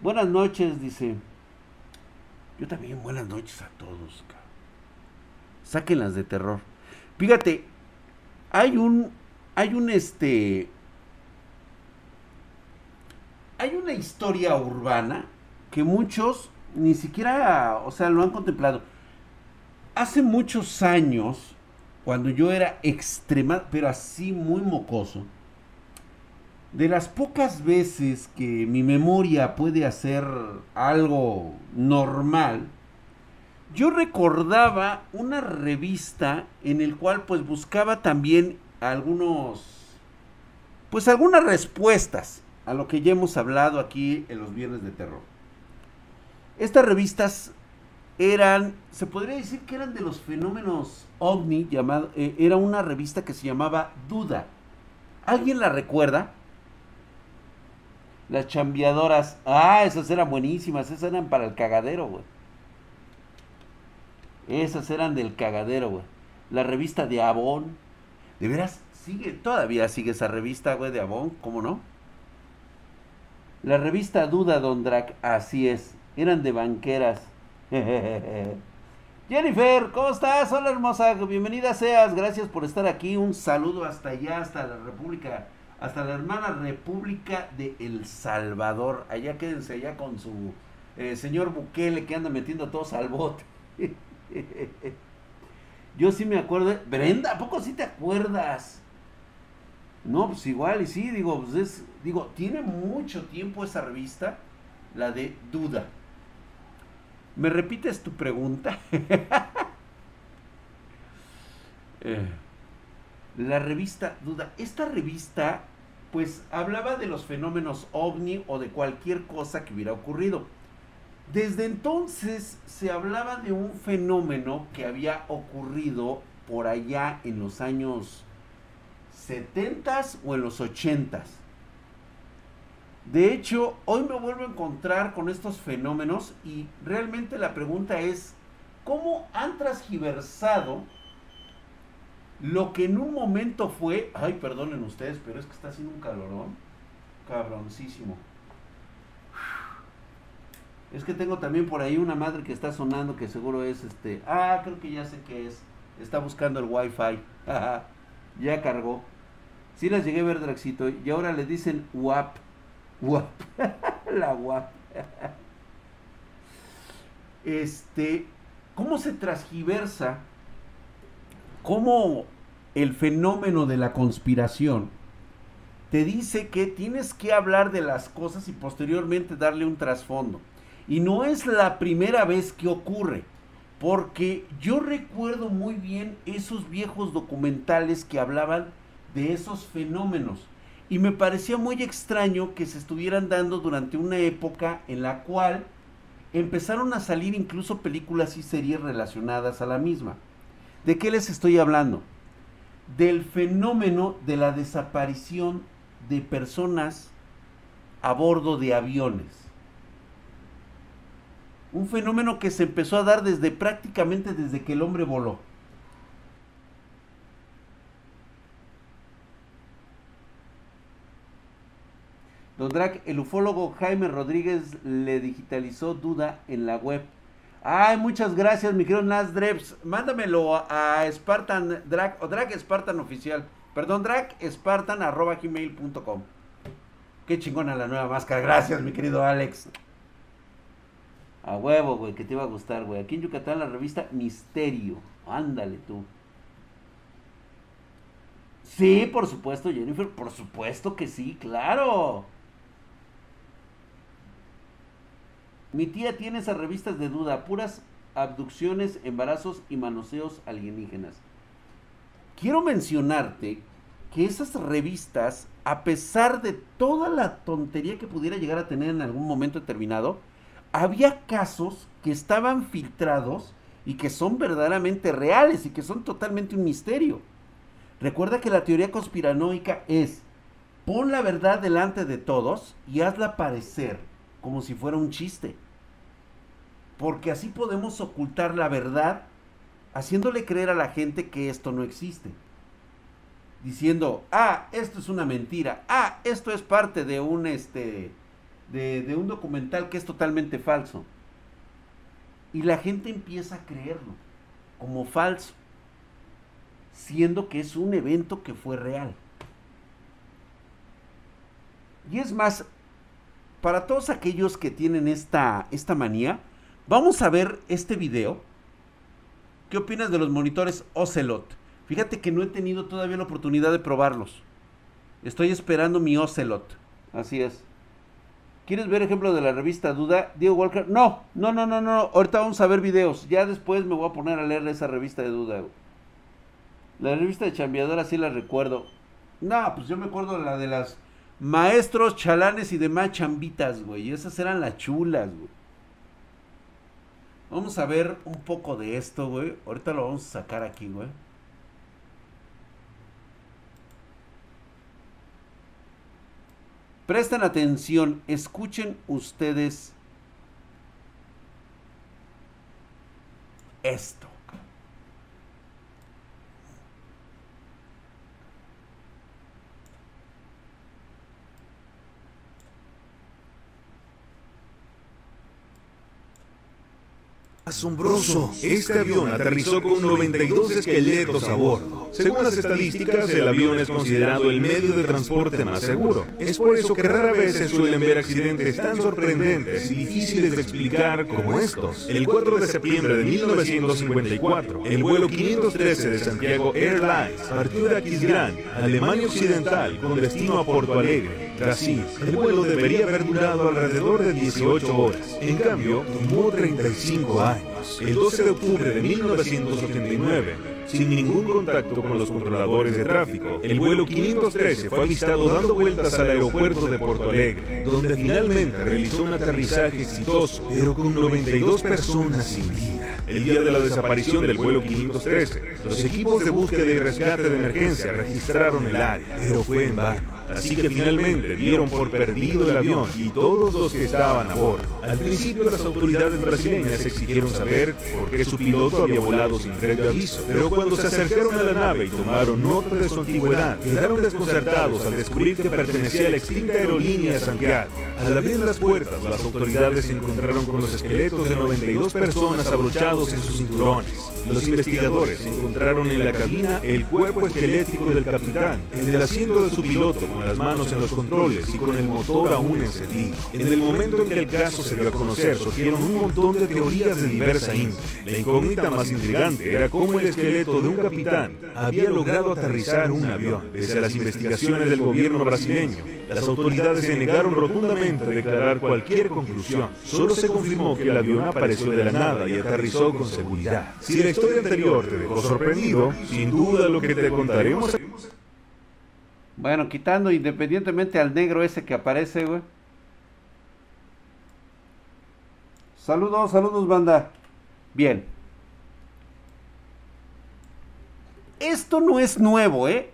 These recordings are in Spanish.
Buenas noches, dice. Yo también buenas noches a todos. Sáquenlas de terror. Fíjate, hay un, hay un este, hay una historia urbana que muchos ni siquiera, o sea, lo han contemplado. Hace muchos años, cuando yo era extrema, pero así muy mocoso, de las pocas veces que mi memoria puede hacer algo normal, yo recordaba una revista en el cual pues buscaba también algunos, pues algunas respuestas a lo que ya hemos hablado aquí en los viernes de terror. Estas revistas eran, se podría decir que eran de los fenómenos ovni, llamado, eh, era una revista que se llamaba Duda. ¿Alguien la recuerda? Las chambeadoras. Ah, esas eran buenísimas. Esas eran para el cagadero, güey. Esas eran del cagadero, güey. La revista de Avon. ¿De veras? Sigue, todavía sigue esa revista, güey, de Avon, ¿cómo no? La revista Duda Don Drac, así es. Eran de banqueras. Jennifer, ¿cómo estás? Hola hermosa, bienvenida seas. Gracias por estar aquí. Un saludo hasta allá, hasta la República hasta la hermana República de El Salvador. Allá quédense allá con su eh, señor Bukele que anda metiendo todos al bote. Yo sí me acuerdo. Brenda, ¿a poco sí te acuerdas? No, pues igual y sí, digo, pues es, digo, tiene mucho tiempo esa revista, la de Duda. ¿Me repites tu pregunta? eh la revista Duda. Esta revista, pues, hablaba de los fenómenos ovni o de cualquier cosa que hubiera ocurrido. Desde entonces se hablaba de un fenómeno que había ocurrido por allá en los años 70 o en los 80 De hecho, hoy me vuelvo a encontrar con estos fenómenos y realmente la pregunta es, ¿cómo han transgiversado lo que en un momento fue, ay, perdonen ustedes, pero es que está haciendo un calorón, cabroncísimo. Es que tengo también por ahí una madre que está sonando que seguro es este, ah, creo que ya sé qué es. Está buscando el wifi. ya cargó. Sí las llegué a ver, Draxito. Y ahora le dicen WAP. WAP. La WAP. este, ¿cómo se transgiversa cómo el fenómeno de la conspiración te dice que tienes que hablar de las cosas y posteriormente darle un trasfondo. Y no es la primera vez que ocurre, porque yo recuerdo muy bien esos viejos documentales que hablaban de esos fenómenos. Y me parecía muy extraño que se estuvieran dando durante una época en la cual empezaron a salir incluso películas y series relacionadas a la misma. ¿De qué les estoy hablando? Del fenómeno de la desaparición de personas a bordo de aviones. Un fenómeno que se empezó a dar desde prácticamente desde que el hombre voló. Don Drac, el ufólogo Jaime Rodríguez le digitalizó duda en la web Ay, muchas gracias, mi querido Nasdreps. Mándamelo a Spartan Drag o Drag Spartan oficial. Perdón, Drag Spartan arroba gmail.com. Qué chingona la nueva máscara. Gracias, mi querido Alex. A huevo, güey, que te iba a gustar, güey. Aquí en Yucatán la revista Misterio. Ándale tú. Sí, por supuesto, Jennifer. Por supuesto que sí, claro. Mi tía tiene esas revistas de duda, puras abducciones, embarazos y manoseos alienígenas. Quiero mencionarte que esas revistas, a pesar de toda la tontería que pudiera llegar a tener en algún momento determinado, había casos que estaban filtrados y que son verdaderamente reales y que son totalmente un misterio. Recuerda que la teoría conspiranoica es pon la verdad delante de todos y hazla parecer como si fuera un chiste. Porque así podemos ocultar la verdad haciéndole creer a la gente que esto no existe. Diciendo, ah, esto es una mentira, ah, esto es parte de un, este, de, de un documental que es totalmente falso. Y la gente empieza a creerlo como falso, siendo que es un evento que fue real. Y es más, para todos aquellos que tienen esta, esta manía, vamos a ver este video. ¿Qué opinas de los monitores Ocelot? Fíjate que no he tenido todavía la oportunidad de probarlos. Estoy esperando mi Ocelot. Así es. ¿Quieres ver ejemplo de la revista Duda? Diego Walker. No, no, no, no, no. Ahorita vamos a ver videos. Ya después me voy a poner a leer esa revista de Duda. La revista de Chambeadora sí la recuerdo. No, pues yo me acuerdo la de las maestros, chalanes y demás chambitas, güey. Esas eran las chulas, güey. Vamos a ver un poco de esto, güey. Ahorita lo vamos a sacar aquí, güey. Presten atención, escuchen ustedes esto. Asombroso. Este avión aterrizó con 92 esqueletos a bordo. Según las estadísticas, el avión es considerado el medio de transporte más seguro. Es por eso que rara vez se suelen ver accidentes tan sorprendentes y difíciles de explicar como estos. El 4 de septiembre de 1954, el vuelo 513 de Santiago Airlines partió de Aquisgrán, Alemania Occidental, con destino a Porto Alegre, Brasil. El vuelo debería haber durado alrededor de 18 horas. En cambio, tomó 35 años. El 12 de octubre de 1989, sin ningún contacto con los controladores de tráfico, el vuelo 513 fue avistado dando vueltas al aeropuerto de Porto Alegre, donde finalmente realizó un aterrizaje exitoso, pero con 92 personas sin vida. El día de la desaparición del vuelo 513, los equipos de búsqueda y rescate de emergencia registraron el área, pero fue en vano. Así que finalmente dieron por perdido el avión y todos los que estaban a bordo. Al principio las autoridades brasileñas exigieron saber por qué su piloto había volado sin previo aviso, pero cuando se acercaron a la nave y tomaron nota de su antigüedad, quedaron desconcertados al descubrir que pertenecía a la extinta aerolínea Santiago. Al abrir las puertas, las autoridades se encontraron con los esqueletos de 92 personas abrochados en sus cinturones. Los investigadores encontraron en la cabina el cuerpo esquelético del capitán, en el asiento de su piloto con las manos en los controles y con el motor aún encendido. En el momento en que el caso se dio a conocer, surgieron un montón de teorías de diversa índole. La incógnita más intrigante era cómo el esqueleto de un capitán había logrado aterrizar un avión. Pese a las investigaciones del gobierno brasileño, las autoridades se negaron rotundamente a declarar cualquier conclusión. Solo se confirmó que el avión apareció de la nada y aterrizó con seguridad. Si historia anterior te dejó sorprendido, sin duda lo que te contaremos bueno, quitando independientemente al negro ese que aparece, güey. Saludos, saludos, banda. Bien. Esto no es nuevo, ¿eh?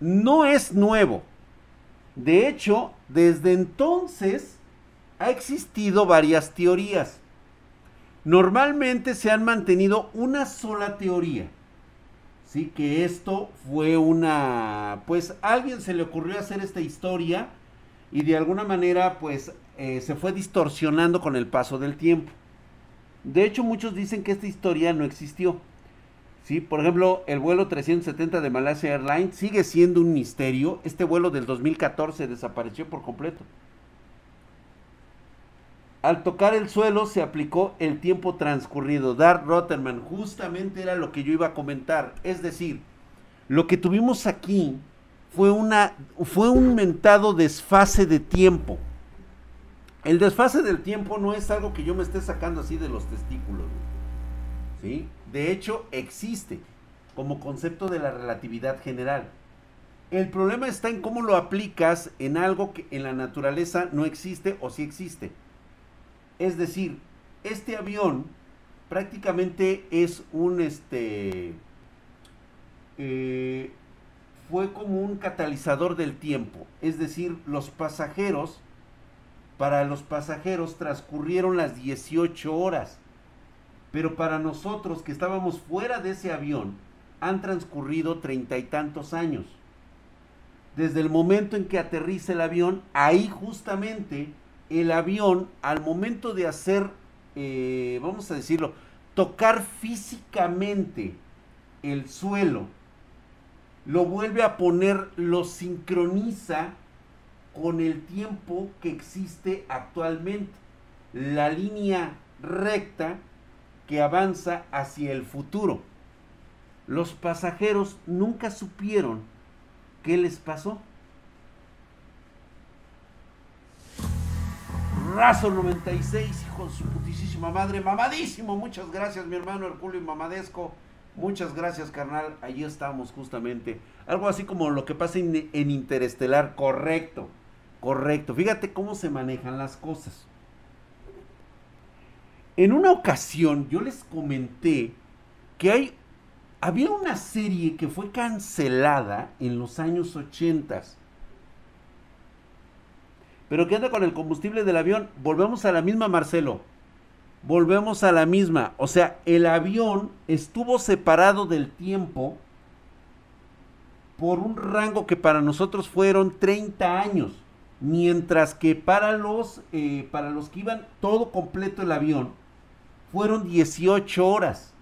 No es nuevo. De hecho, desde entonces ha existido varias teorías. Normalmente se han mantenido una sola teoría. Sí, que esto fue una, pues a alguien se le ocurrió hacer esta historia y de alguna manera pues eh, se fue distorsionando con el paso del tiempo. De hecho muchos dicen que esta historia no existió. Sí, por ejemplo, el vuelo 370 de Malaysia Airlines sigue siendo un misterio. Este vuelo del 2014 desapareció por completo. Al tocar el suelo se aplicó el tiempo transcurrido. Dark Rotterman, justamente era lo que yo iba a comentar. Es decir, lo que tuvimos aquí fue, una, fue un mentado desfase de tiempo. El desfase del tiempo no es algo que yo me esté sacando así de los testículos. ¿sí? De hecho, existe como concepto de la relatividad general. El problema está en cómo lo aplicas en algo que en la naturaleza no existe o sí existe. Es decir, este avión prácticamente es un este eh, fue como un catalizador del tiempo. Es decir, los pasajeros, para los pasajeros transcurrieron las 18 horas. Pero para nosotros que estábamos fuera de ese avión, han transcurrido treinta y tantos años. Desde el momento en que aterriza el avión, ahí justamente el avión al momento de hacer, eh, vamos a decirlo, tocar físicamente el suelo, lo vuelve a poner, lo sincroniza con el tiempo que existe actualmente. La línea recta que avanza hacia el futuro. Los pasajeros nunca supieron qué les pasó. Razo 96, hijo de su putísima madre, mamadísimo. Muchas gracias, mi hermano Herculio y Mamadesco. Muchas gracias, carnal. Allí estamos justamente. Algo así como lo que pasa en, en Interestelar. Correcto, correcto. Fíjate cómo se manejan las cosas. En una ocasión yo les comenté que hay, había una serie que fue cancelada en los años 80 pero ¿qué anda con el combustible del avión? Volvemos a la misma, Marcelo. Volvemos a la misma. O sea, el avión estuvo separado del tiempo por un rango que para nosotros fueron 30 años. Mientras que para los, eh, para los que iban todo completo el avión, fueron 18 horas.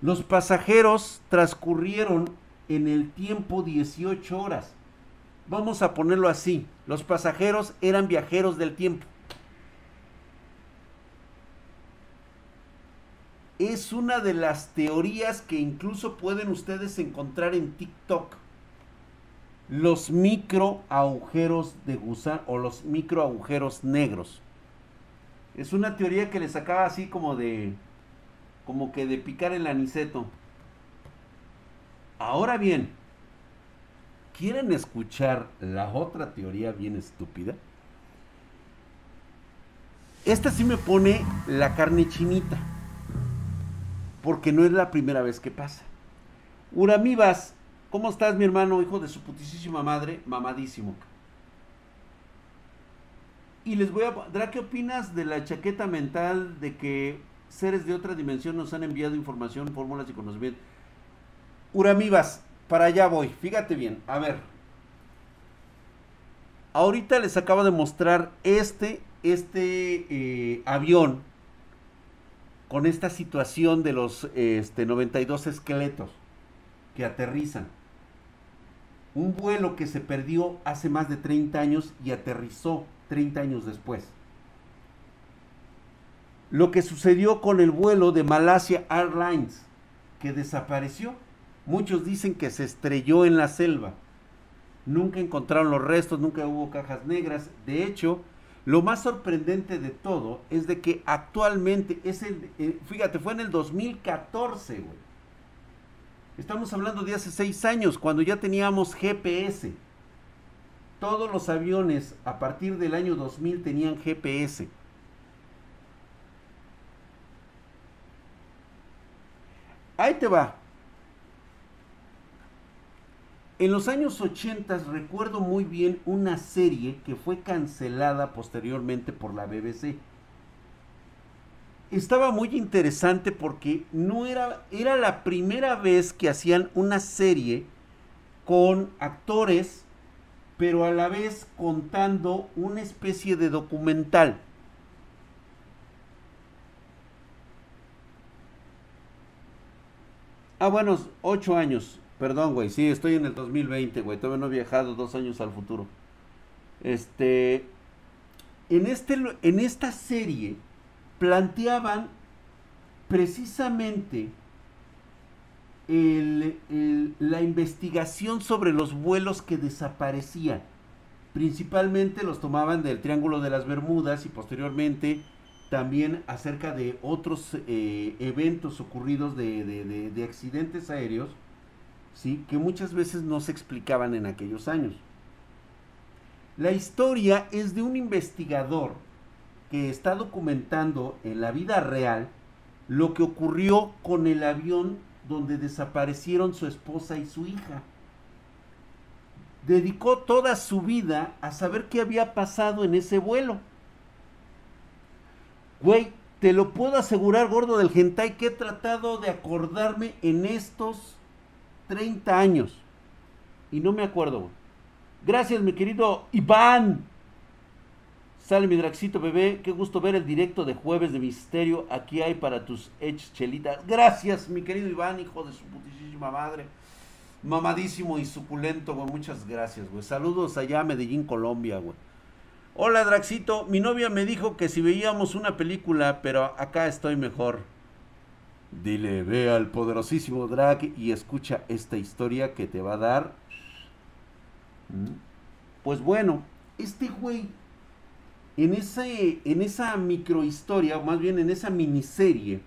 Los pasajeros transcurrieron en el tiempo 18 horas. Vamos a ponerlo así. Los pasajeros eran viajeros del tiempo. Es una de las teorías que incluso pueden ustedes encontrar en TikTok. Los micro agujeros de gusano o los micro agujeros negros. Es una teoría que les sacaba así como de como que de picar el aniceto. Ahora bien, ¿Quieren escuchar la otra teoría bien estúpida? Esta sí me pone la carne chinita. Porque no es la primera vez que pasa. Uramibas, ¿cómo estás, mi hermano, hijo de su putísima madre? Mamadísimo. Y les voy a... ¿Dra qué opinas de la chaqueta mental de que seres de otra dimensión nos han enviado información, fórmulas y conocimiento? Uramibas, para allá voy. Fíjate bien. A ver. Ahorita les acabo de mostrar este, este eh, avión con esta situación de los este, 92 esqueletos que aterrizan. Un vuelo que se perdió hace más de 30 años y aterrizó 30 años después. Lo que sucedió con el vuelo de Malasia Airlines, que desapareció Muchos dicen que se estrelló en la selva. Nunca encontraron los restos, nunca hubo cajas negras. De hecho, lo más sorprendente de todo es de que actualmente es el, eh, fíjate, fue en el 2014, güey. Estamos hablando de hace seis años, cuando ya teníamos GPS. Todos los aviones a partir del año 2000 tenían GPS. Ahí te va. En los años 80 recuerdo muy bien una serie que fue cancelada posteriormente por la BBC. Estaba muy interesante porque no era, era la primera vez que hacían una serie con actores, pero a la vez contando una especie de documental. Ah, bueno, ocho años. Perdón, güey, sí, estoy en el 2020, güey. Todavía no he viajado dos años al futuro. Este. En, este, en esta serie planteaban precisamente la investigación sobre los vuelos que desaparecían. Principalmente los tomaban del Triángulo de las Bermudas y posteriormente también acerca de otros eh, eventos ocurridos de accidentes aéreos ¿sí? que muchas veces no se explicaban en aquellos años. La historia es de un investigador que está documentando en la vida real lo que ocurrió con el avión donde desaparecieron su esposa y su hija. Dedicó toda su vida a saber qué había pasado en ese vuelo. Güey, te lo puedo asegurar, gordo del hentai, que he tratado de acordarme en estos 30 años. Y no me acuerdo. Gracias, mi querido Iván. Sale mi Draxito bebé, qué gusto ver el directo de jueves de misterio. Aquí hay para tus edge chelitas. Gracias, mi querido Iván, hijo de su putísima madre. Mamadísimo y suculento, güey. Muchas gracias, güey. Saludos allá a Medellín, Colombia, güey. Hola, Draxito. Mi novia me dijo que si veíamos una película, pero acá estoy mejor. Dile, ve al poderosísimo Drag y escucha esta historia que te va a dar. ¿Mm? Pues bueno, este güey, en, ese, en esa microhistoria, o más bien en esa miniserie,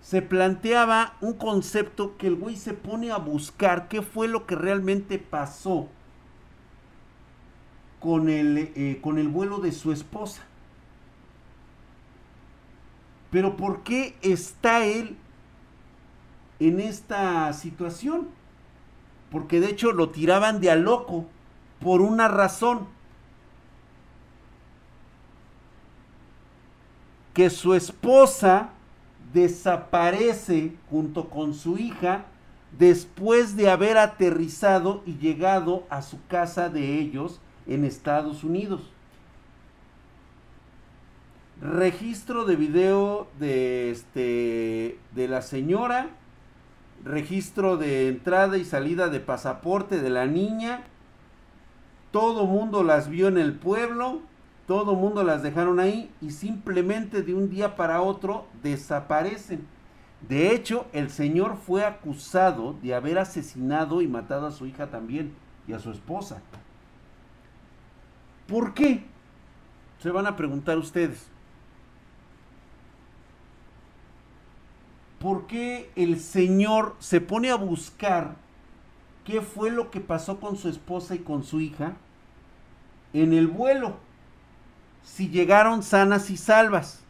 se planteaba un concepto que el güey se pone a buscar qué fue lo que realmente pasó con el, eh, con el vuelo de su esposa. Pero ¿por qué está él en esta situación? Porque de hecho lo tiraban de a loco por una razón. Que su esposa desaparece junto con su hija después de haber aterrizado y llegado a su casa de ellos en Estados Unidos. Registro de video de este de la señora, registro de entrada y salida de pasaporte de la niña. Todo mundo las vio en el pueblo, todo mundo las dejaron ahí y simplemente de un día para otro desaparecen. De hecho, el señor fue acusado de haber asesinado y matado a su hija también y a su esposa. ¿Por qué? Se van a preguntar ustedes. ¿Por qué el Señor se pone a buscar qué fue lo que pasó con su esposa y con su hija en el vuelo? Si llegaron sanas y salvas.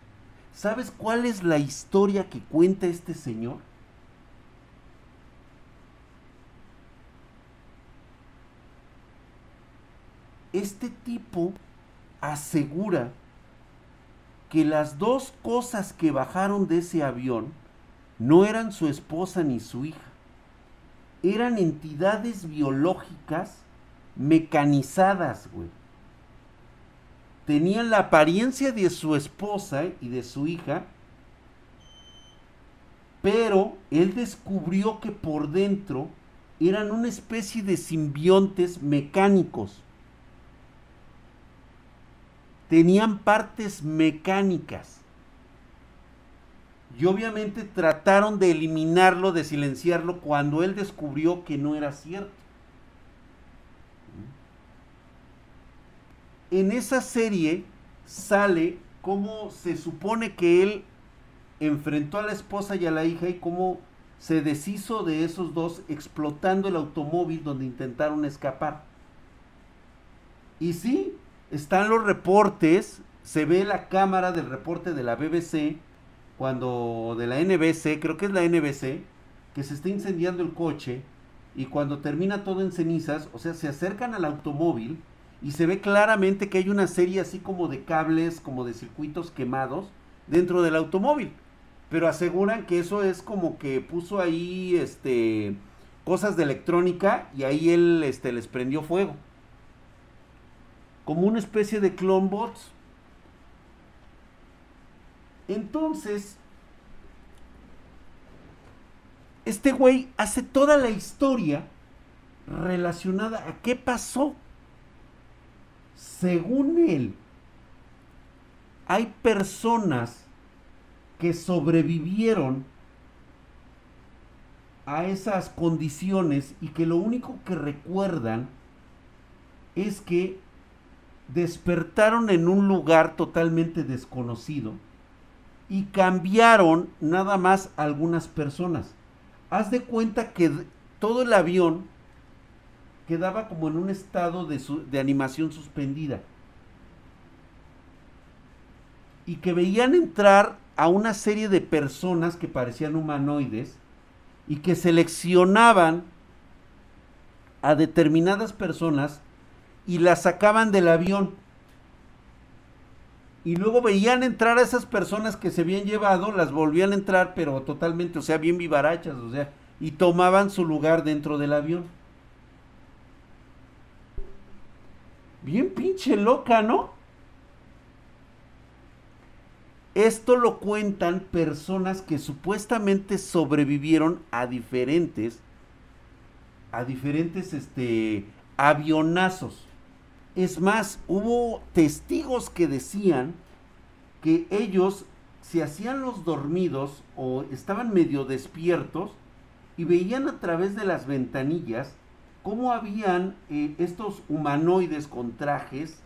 ¿Sabes cuál es la historia que cuenta este Señor? este tipo asegura que las dos cosas que bajaron de ese avión no eran su esposa ni su hija. Eran entidades biológicas mecanizadas, güey. Tenían la apariencia de su esposa y de su hija, pero él descubrió que por dentro eran una especie de simbiontes mecánicos tenían partes mecánicas. Y obviamente trataron de eliminarlo, de silenciarlo, cuando él descubrió que no era cierto. En esa serie sale cómo se supone que él enfrentó a la esposa y a la hija y cómo se deshizo de esos dos explotando el automóvil donde intentaron escapar. Y sí, están los reportes, se ve la cámara del reporte de la BBC, cuando de la NBC, creo que es la NBC, que se está incendiando el coche y cuando termina todo en cenizas, o sea, se acercan al automóvil y se ve claramente que hay una serie así como de cables, como de circuitos quemados dentro del automóvil. Pero aseguran que eso es como que puso ahí este cosas de electrónica y ahí él este les prendió fuego como una especie de clone bots. Entonces, este güey hace toda la historia relacionada a qué pasó. Según él, hay personas que sobrevivieron a esas condiciones y que lo único que recuerdan es que despertaron en un lugar totalmente desconocido y cambiaron nada más algunas personas. Haz de cuenta que todo el avión quedaba como en un estado de, animación suspendida. Y que veían entrar a una serie de personas que parecían humanoides y que seleccionaban a determinadas personas y las sacaban del avión. Y luego veían entrar a esas personas que se habían llevado, las volvían a entrar, pero totalmente, o sea, bien vivarachas, o sea, y tomaban su lugar dentro del avión. Bien pinche loca, ¿no? Esto lo cuentan personas que supuestamente sobrevivieron a diferentes, a diferentes este, avionazos. Es más, hubo testigos que decían que ellos se hacían los dormidos o estaban medio despiertos y veían a través de las ventanillas cómo habían eh, estos humanoides con trajes,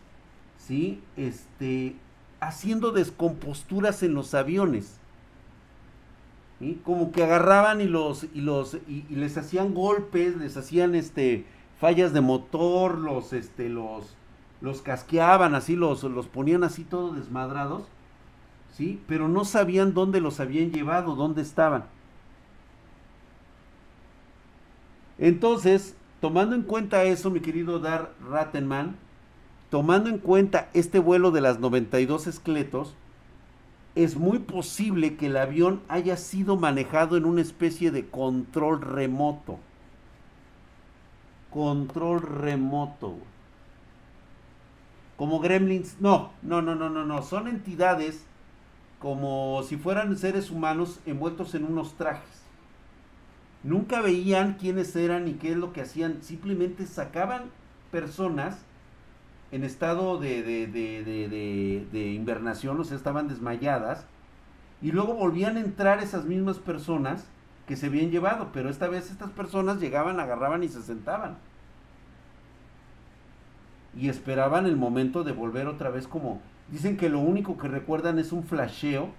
¿sí? Este, haciendo descomposturas en los aviones. Como que agarraban y los, y los, y, les hacían golpes, les hacían este fallas de motor, los, este, los, los casqueaban así, los, los ponían así todos desmadrados, ¿sí? Pero no sabían dónde los habían llevado, dónde estaban. Entonces, tomando en cuenta eso, mi querido Dar Rattenman, tomando en cuenta este vuelo de las 92 esqueletos, es muy posible que el avión haya sido manejado en una especie de control remoto. Control remoto. Como gremlins. No, no, no, no, no, no. Son entidades como si fueran seres humanos envueltos en unos trajes. Nunca veían quiénes eran y qué es lo que hacían. Simplemente sacaban personas en estado de, de, invernación, o sea, estaban desmayadas, y luego volvían a entrar esas mismas personas que se habían llevado, pero esta vez estas personas llegaban, agarraban y se sentaban. Y esperaban el momento de volver otra vez como... Dicen que lo único que recuerdan es un flasheo,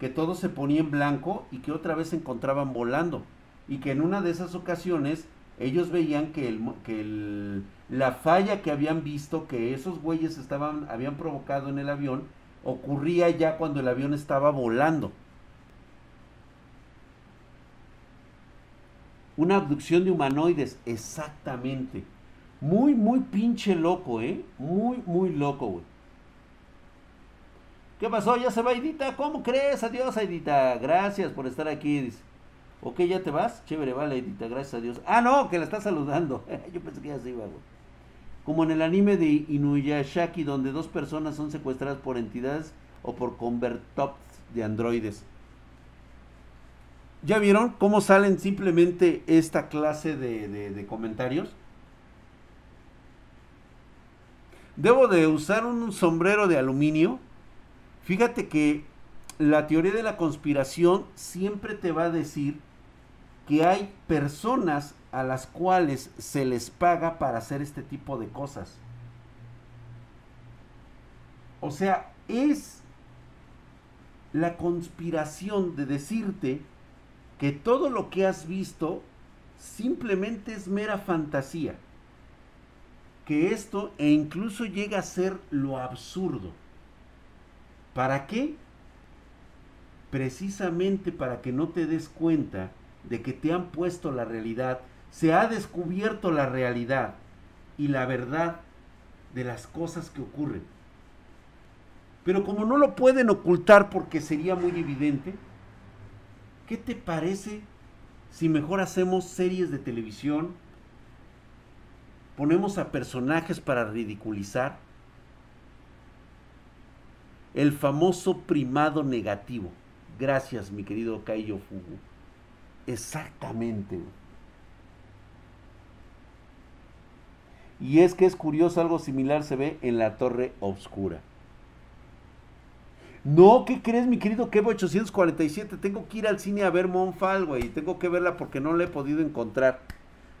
que todo se ponía en blanco y que otra vez se encontraban volando. Y que en una de esas ocasiones ellos veían que, el, que el, la falla que habían visto que esos güeyes estaban, habían provocado en el avión ocurría ya cuando el avión estaba volando. Una abducción de humanoides, exactamente. Muy, muy pinche loco, ¿eh? Muy, muy loco, güey. ¿Qué pasó? ¿Ya se va, Aidita? ¿Cómo crees? Adiós, Aidita. Gracias por estar aquí. Dice. Ok, ya te vas. Chévere, vale, Edita, gracias a Dios. Ah, no, que la está saludando. Yo pensé que ya se iba, güey. Como en el anime de Inuyashaki, donde dos personas son secuestradas por entidades o por convertops de androides. ¿Ya vieron cómo salen simplemente esta clase de, de comentarios? Debo de usar un sombrero de aluminio. Fíjate que la teoría de la conspiración siempre te va a decir que hay personas a las cuales se les paga para hacer este tipo de cosas. O sea, es la conspiración de decirte que todo lo que has visto simplemente es mera fantasía. Que esto e incluso llega a ser lo absurdo. ¿Para qué? Precisamente para que no te des cuenta de que te han puesto la realidad, se ha descubierto la realidad y la verdad de las cosas que ocurren. Pero como no lo pueden ocultar porque sería muy evidente, ¿qué te parece si mejor hacemos series de televisión? Ponemos a personajes para ridiculizar. El famoso primado negativo. Gracias, mi querido Kaiyo Fugu. Exactamente. Y es que es curioso, algo similar se ve en la Torre Obscura. No, ¿qué crees, mi querido Kevo 847? Tengo que ir al cine a ver Monfal, güey. Tengo que verla porque no la he podido encontrar.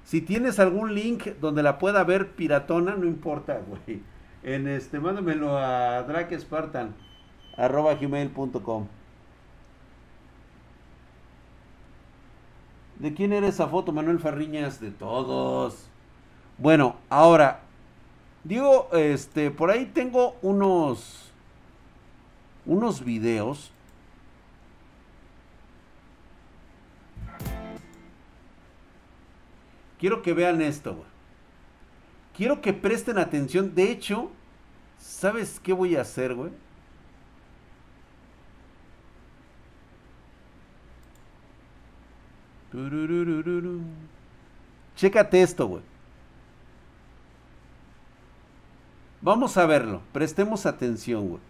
Si tienes algún link donde la pueda ver piratona, no importa, güey. En este, mándamelo a drakespartan, arroba gmail.com. ¿De quién era esa foto, Manuel Farriñas? De todos. Bueno, ahora, digo, este, por ahí tengo unos, unos videos. Quiero que vean esto, güey. Quiero que presten atención. De hecho, ¿sabes qué voy a hacer, güey? Chécate esto, güey. Vamos a verlo. Prestemos atención, güey.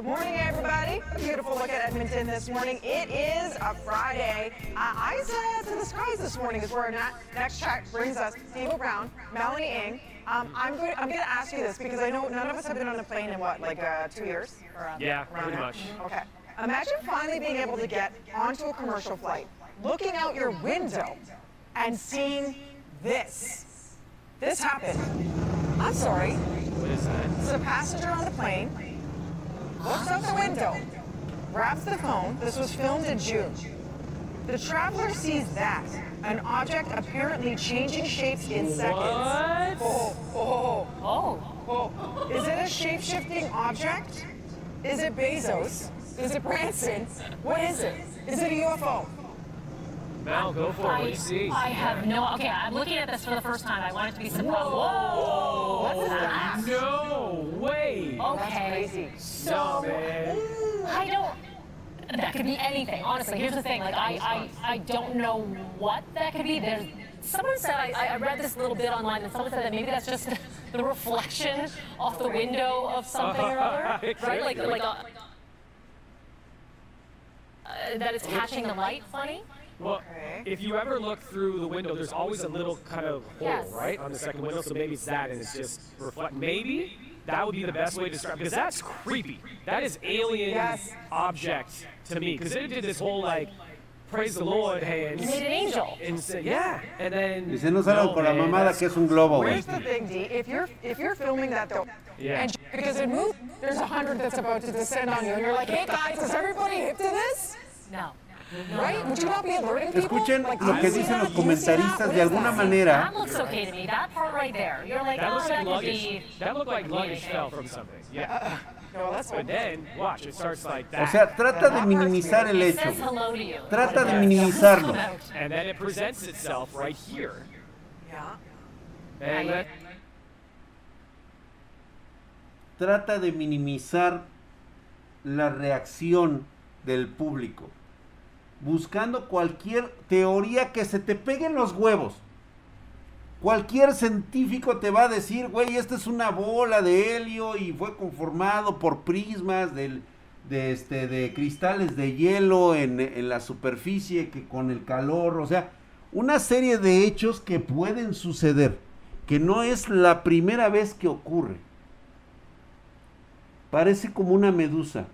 Good morning, everybody. A beautiful look at Edmonton this morning. It is a Friday. Uh, eyes uh, to the skies this morning is where our next check brings us. Steve Brown, Melanie Ing. Um, I'm going. I'm going to ask you this because I know none of us have been on a plane in what, like uh, two years? Uh, Yeah, pretty much. Okay. Imagine finally being able to get onto a commercial flight, looking out your window, and seeing this. This happened. I'm sorry. What is that? It's a passenger on the plane, looks out the window, grabs the phone. This was filmed in June. The traveler sees that, an object apparently changing shapes in seconds. What? Oh, oh, Oh, oh. oh. Is it a shape shifting object? Is it Bezos? Is it Branson? What is it? Is it a UFO? Mel, go for it. What do I, you see? I have no. Okay, I'm looking at this for the first time. I want it to be surprised. Whoa! What's that? No Okay. Crazy. No, So man. I don't. That could be anything. Honestly, here's the thing. Like I, I, I don't know what that could be. There's. Someone said I, I read this little bit online, and someone said that maybe that's just the reflection off the window of something or other, right? Like, like a, uh, that it's catching the light. Funny. Well, Okay. if you ever look through the window, there's always a little kind of hole, Yes. right, on the second window. So maybe it's that, and it's just reflect. Maybe that would be the best way to describe because that's creepy. That is alien Yes. object to me because it did this whole like, praise the Lord hands. You made an angel. And say, yeah, and then. Dice, no salgan con la mamada que es un globo. Here's the thing, D. If you're if you're filming that though, Yeah. and because it moved, there's a hundred that's about to descend on you, and you're like, hey guys, is everybody hip to this? No. Escuchen lo que dicen los comentaristas de alguna manera. O sea, trata de minimizar el hecho. Trata de minimizarlo. Trata de minimizar la reacción del público. Buscando cualquier teoría que se te pegue en los huevos. Cualquier científico te va a decir, güey, esta es una bola de helio y fue conformado por prismas de, este, de cristales de hielo en, en la superficie que con el calor, o sea, una serie de hechos que pueden suceder, que no es la primera vez que ocurre. Parece como una medusa.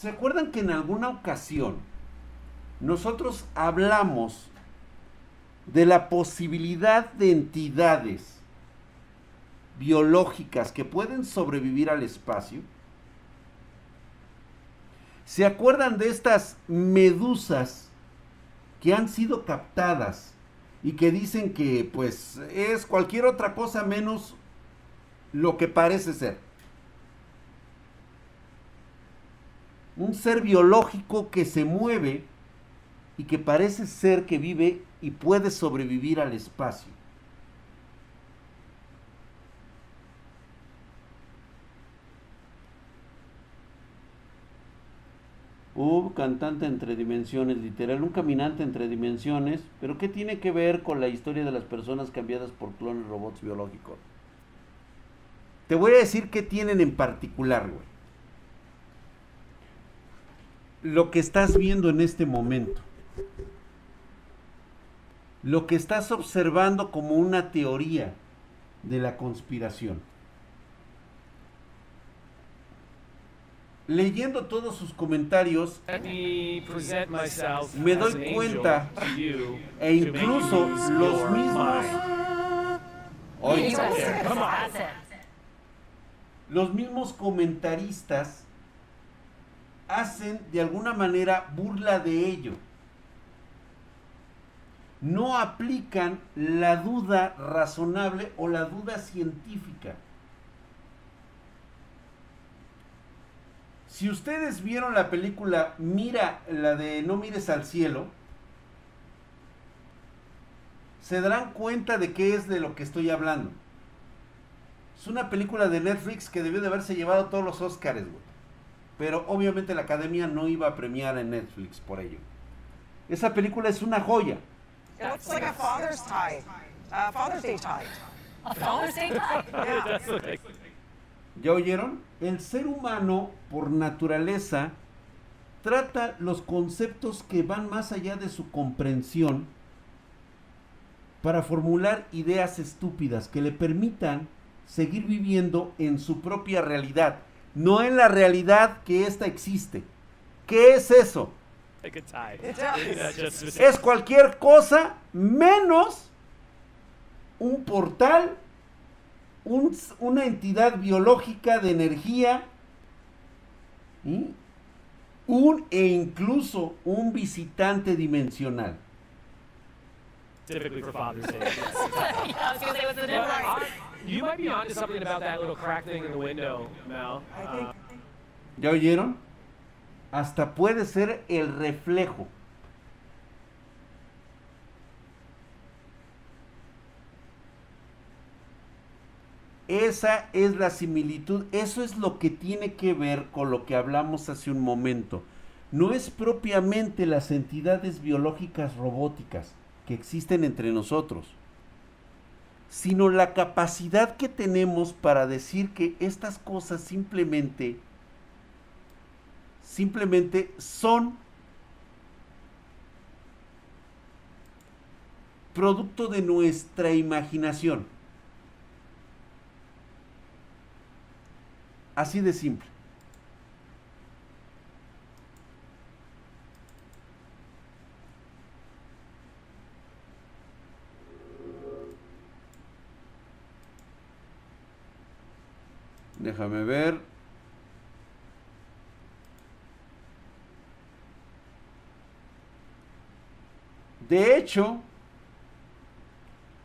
¿Se acuerdan que en alguna ocasión nosotros hablamos de la posibilidad de entidades biológicas que pueden sobrevivir al espacio? ¿Se acuerdan de estas medusas que han sido captadas y que dicen que pues es cualquier otra cosa menos lo que parece ser? Un ser biológico que se mueve y que parece ser que vive y puede sobrevivir al espacio. Uh, cantante entre dimensiones, literal, un caminante entre dimensiones, pero ¿qué tiene que ver con la historia de las personas cambiadas por clones robots biológicos? Te voy a decir qué tienen en particular, güey. Lo que estás viendo en este momento. Lo que estás observando como una teoría de la conspiración. Leyendo todos sus comentarios, me doy cuenta, e incluso los mismos. Oye, los mismos comentaristas hacen de alguna manera burla de ello. No aplican la duda razonable o la duda científica. Si ustedes vieron la película Mira, la de No mires al cielo, se darán cuenta de qué es de lo que estoy hablando. Es una película de Netflix que debió de haberse llevado todos los Oscars, güey. Pero obviamente la academia no iba a premiar en Netflix por ello. Esa película es una joya. It looks like a Father's tie, uh, Father's Day tie. A Father's Day tie? Yeah. That's what they- ¿Ya oyeron? El ser humano, por naturaleza, trata los conceptos que van más allá de su comprensión para formular ideas estúpidas que le permitan seguir viviendo en su propia realidad, no en la realidad que ésta existe. ¿Qué es eso? Es cualquier cosa menos un portal, un- una entidad biológica de energía, ¿sí? un e incluso un visitante dimensional. You might be onto something about that little crack thing in the window, Mel. Uh, ¿Ya oyeron? Hasta puede ser el reflejo. Esa es la similitud, eso es lo que tiene que ver con lo que hablamos hace un momento. No es propiamente las entidades biológicas robóticas que existen entre nosotros, sino la capacidad que tenemos para decir que estas cosas simplemente simplemente son producto de nuestra imaginación. Así de simple. Déjame ver. De hecho,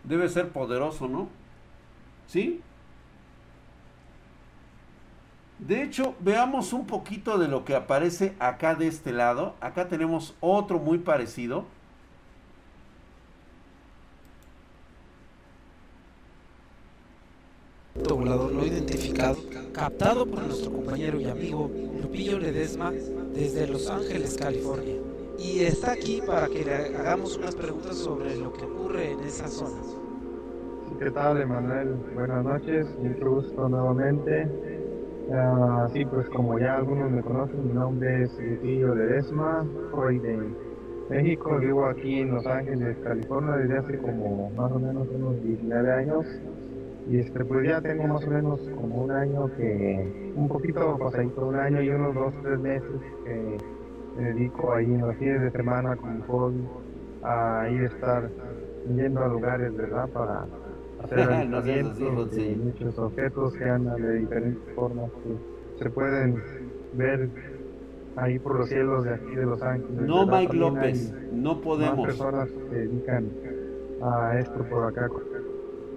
debe ser poderoso, ¿no? ¿Sí? De hecho, veamos un poquito de lo que aparece acá de este lado. Acá tenemos otro muy parecido. volador no identificado captado por nuestro compañero y amigo Lupillo Ledesma desde Los Ángeles, California. Y está aquí para que le hagamos unas preguntas sobre lo que ocurre en esa zona. ¿Qué tal, Emanuel? Buenas noches, mucho gusto nuevamente. Sí, pues como ya algunos me conocen, mi nombre es Lupillo Ledesma, soy de México, vivo aquí en Los Ángeles, California desde hace como más o menos unos 19 años. Y este, pues ya tengo más o menos como un año que, un poquito pasadito, un año y unos dos, tres meses que me dedico ahí en los fines de semana con hobby a ir a estar yendo a lugares, ¿verdad? Para hacer No así, de muchos objetos que andan de diferentes formas que se pueden ver ahí por los cielos de aquí de Los Ángeles. No, ¿verdad? Mike También López, no Más podemos. personas que se dedican a esto por acá.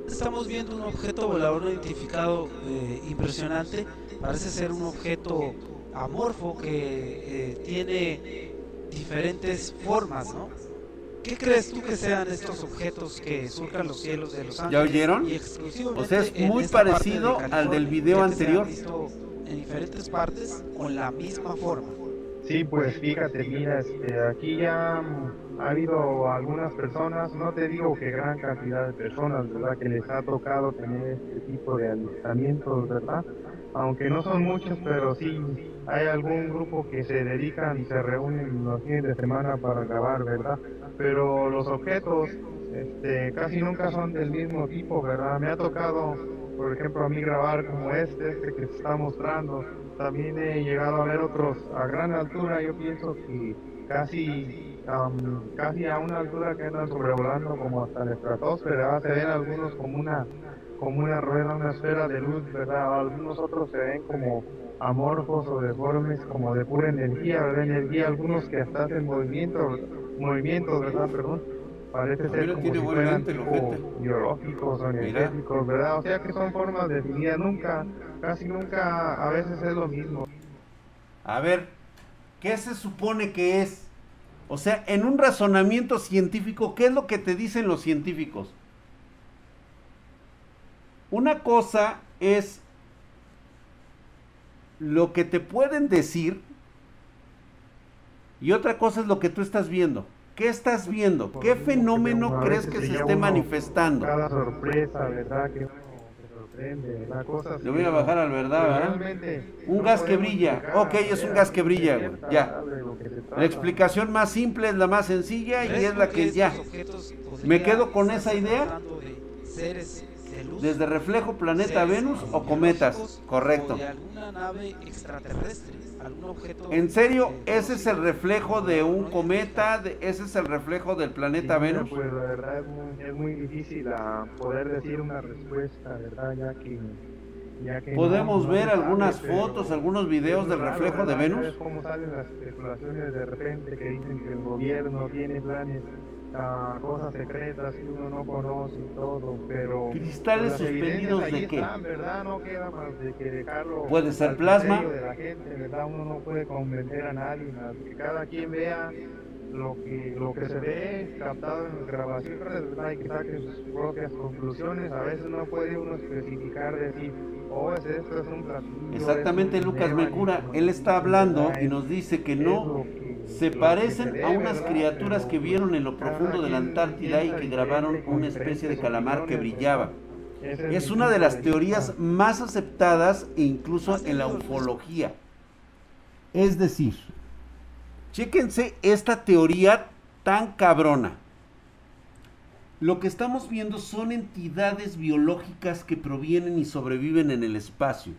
Estamos viendo un objeto volador no identificado eh, impresionante. Parece ser un objeto amorfo que eh, tiene diferentes formas, ¿no? ¿Qué crees tú que sean estos objetos que surcan los cielos de Los Ángeles? oyeron? Y exclusivamente O sea, es muy de parecido al del video ya anterior. en diferentes partes con la misma forma. Sí, pues fíjate, mira, este, aquí ya ha habido algunas personas, no te digo que gran cantidad de personas, ¿verdad? Que les ha tocado tener este tipo de avistamientos, ¿verdad? Aunque no son muchos, pero sí hay algún grupo que se dedican y se reúnen los fines de semana para grabar, ¿verdad? Pero los objetos, este, casi nunca son del mismo tipo, ¿verdad? Me ha tocado, por ejemplo, a mí grabar como este, este que se está mostrando. También he llegado a ver otros a gran altura, yo pienso que casi, am, casi a una altura que andan sobrevolando como hasta la estratosfera, se ven algunos como una, como una rueda, una esfera de luz, ¿verdad? Algunos otros se ven como amorfos o deformes, como de pura energía, ¿verdad? Energía, algunos que hasta hacen movimientos, movimientos, ¿verdad? Perdón. Parece Ah, ser como si fueran tipo biológicos o energéticos, ¿verdad? O sea que son formas de vida, nunca, casi nunca, a veces es lo mismo. A ver, ¿qué se supone que es? O sea, en un razonamiento científico, ¿qué es lo que te dicen los científicos? Una cosa es lo que te pueden decir y otra cosa es lo que tú estás viendo. ¿Qué estás viendo? ¿Qué fenómeno crees que se esté manifestando? Cada sorpresa, ¿verdad? Que la cosa Le voy a bajar al verdad, ¿verdad? Un gas que brilla. Ok, es un gas que brilla, güey. Ya. La explicación más simple es la más sencilla y es la que ya. Me quedo con esa idea. Desde reflejo, planeta Venus o cometas. Correcto. En serio, ese es el reflejo de un cometa, ese es el reflejo del planeta Venus. Pues la verdad es muy, es muy difícil a poder decir una respuesta, ¿verdad? Ya que, ya que Podemos no- no ver sabe, algunas pero fotos, algunos videos del raro, reflejo de ¿verdad? Venus. ¿Sabes cómo salen las especulaciones de repente que dicen que el gobierno tiene planes a cosas secretas que uno no conoce y todo, pero Cristales suspendidos de qué? están, ¿verdad? No queda más de que dejarlo Puede ser plasma. de la gente, ¿verdad? Uno no puede convencer a nadie, más que cada quien vea lo que lo que se ve captado en las grabaciones, ¿verdad? Y que saque sus propias conclusiones. A veces no puede uno especificar, decir, oh, es esto, es un platillo. Exactamente, Lucas tema", Mecura, él está hablando y nos dice que no se parecen a unas criaturas que vieron en lo profundo de la Antártida y que grabaron una especie de calamar que brillaba. Es una de las teorías más aceptadas e incluso en la ufología. Es decir, chéquense esta teoría tan cabrona. Lo que estamos viendo son entidades biológicas que provienen y sobreviven en el espacio.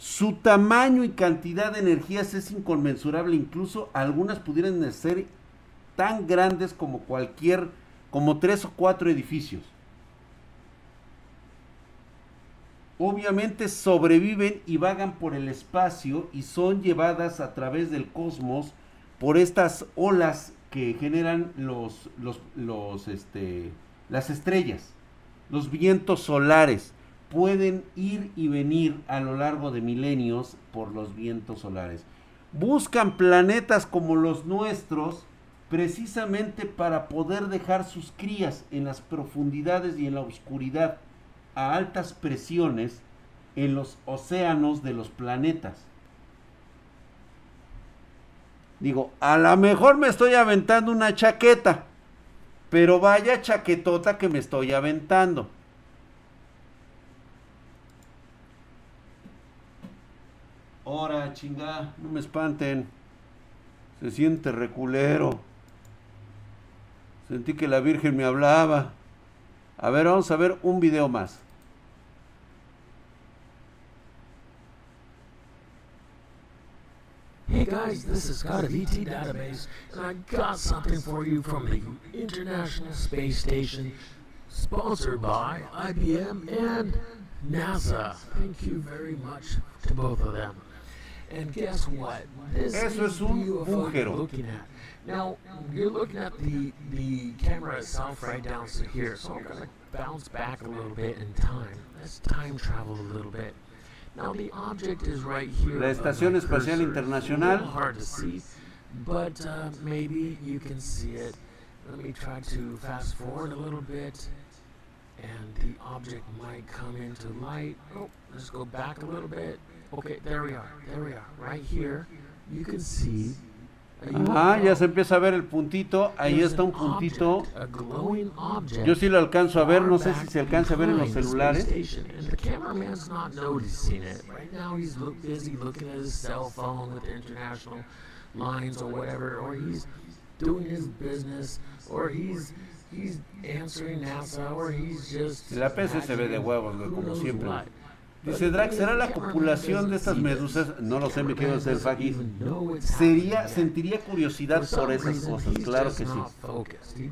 Su tamaño y cantidad de energías es inconmensurable, incluso algunas pudieran ser tan grandes como cualquier, como tres o cuatro edificios. Obviamente sobreviven y vagan por el espacio y son llevadas a través del cosmos por estas olas que generan los, los, los, este, las estrellas, los vientos solares pueden ir y venir a lo largo de milenios por los vientos solares. Buscan planetas como los nuestros precisamente para poder dejar sus crías en las profundidades y en la oscuridad a altas presiones en los océanos de los planetas. Digo, a lo mejor me estoy aventando una chaqueta, pero vaya chaquetota que me estoy aventando. Ahora, chinga, no me espanten. Se siente reculero. Sentí que la Virgen me hablaba. A ver, vamos a ver un video más. Hey guys, this is Scott of ET Database, and I got something for you from the International Space Station, sponsored by IBM and NASA. Thank you very much to both of them. And guess what? This Eso is es un you're looking at. Now, you're looking at the, the camera itself right down to here, so I'm going to bounce back a little bit in time. Let's time travel a little bit. Now, the object is right here. La Estación Espacial. Internacional. It's hard to see, but uh, maybe you can see it. Let me try to fast forward a little bit, and the object might come into light. Oh, let's go back a little bit. Okay, there we are. There we are. Right here, you can see. a Ah, ya se empieza a ver el puntito. Ahí está un puntito. Yo sí lo alcanzo a ver, no sé si se alcanza a ver en los celulares. station, And the cameraman's not noticing it. Right now he's look, busy looking at his cell phone with the international lines or whatever, or he's doing his business, or he's he's answering NASA, or he's just La PC se ve de huevos, como siempre. Dice Drax, ¿será la copulación de estas medusas? No lo sé, me quiero hacer Fagis. Sería, sentiría curiosidad por esas cosas, claro que sí.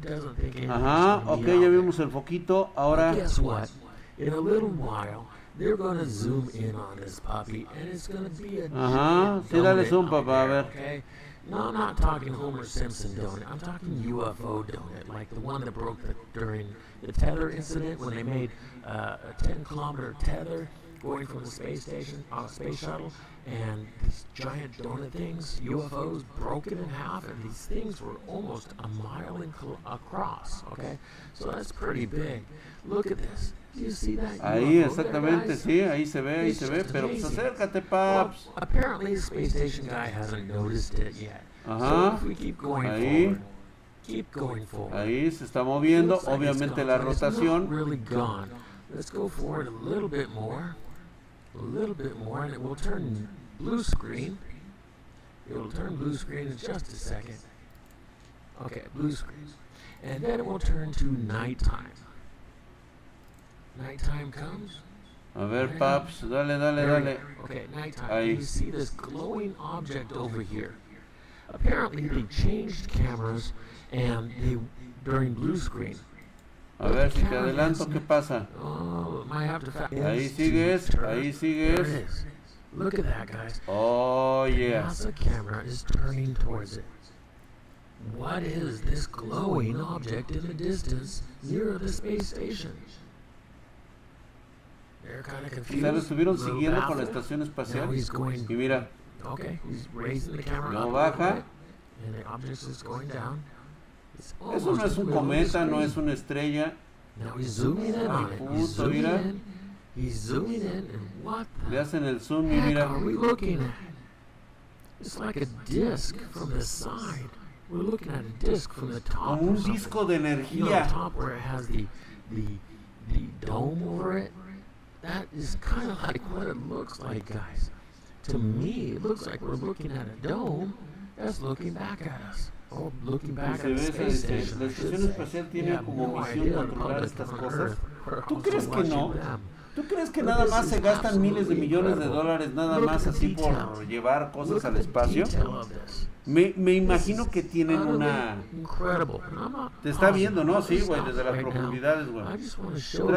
Ajá, ok, ya vimos el foquito. Ahora, Ajá, sí, dale zoom, papá, a ver. No, I'm not talking Homer Simpson donut. I'm talking UFO donut, like the one that broke the, during the tether incident when they made uh, a 10 kilometer tether going from the space station, uh, space shuttle, and these giant donut things, UFOs, broken in half, and these things were almost a mile across. Okay, so that's pretty big. Look at this. Do you see that? Ahí, exactamente, sí, ahí se ve, ahí se ve, pero pues acércate, Well, paps. apparently the space station guy hasn't noticed it yet. Ajá. So if we keep going Ahí. forward, keep going forward. Ahí se está moviendo, Looks like obviamente la but it's not rotación. really gone. Let's go forward a little bit more, a little bit more, and it will turn blue screen. It will turn blue screen in just a second. Okay, blue screen, and then it will turn to nighttime. Nighttime comes. A ver, paps, dale, dale, dale. Okay, nighttime. Ahí. You see this glowing object over here. Apparently, they changed cameras, and they during blue screen. A ver si te adelanto, ¿qué pasa? Oh, might have to fa- Ahí sigues, ahí sigues. Look at that, guys. Oh, yeah. NASA camera is turning towards it. What is this glowing object in the distance near the space station? They're kind of confused. sea, lo estuvieron siguiendo con la estación Now espacial. he's going. Y mira, Okay, he's raising the camera a baja. and the object is going down. It's eso no es un the the cometa, no es una estrella. Now he's zooming in on it. He's ah, zooming in. He's zooming in, and what the Le hacen el zoom heck mira. are we looking at? It's like a disc from the side. We're looking at a disc from the top. Como un disco de You know, the top where it has the the the dome over it. That is kind of like what it looks like, guys. To me, it looks like we're looking at a dome that's looking back at us. Looking back se ve, space station. la estación espacial tiene como misión controlar estas cosas. ¿Tú crees que no? ¿Tú crees que nada más se gastan miles de millones de dólares nada más así por llevar cosas al espacio? Me, me imagino que tienen una... Te está viendo, ¿no? Sí, güey, desde las profundidades, güey.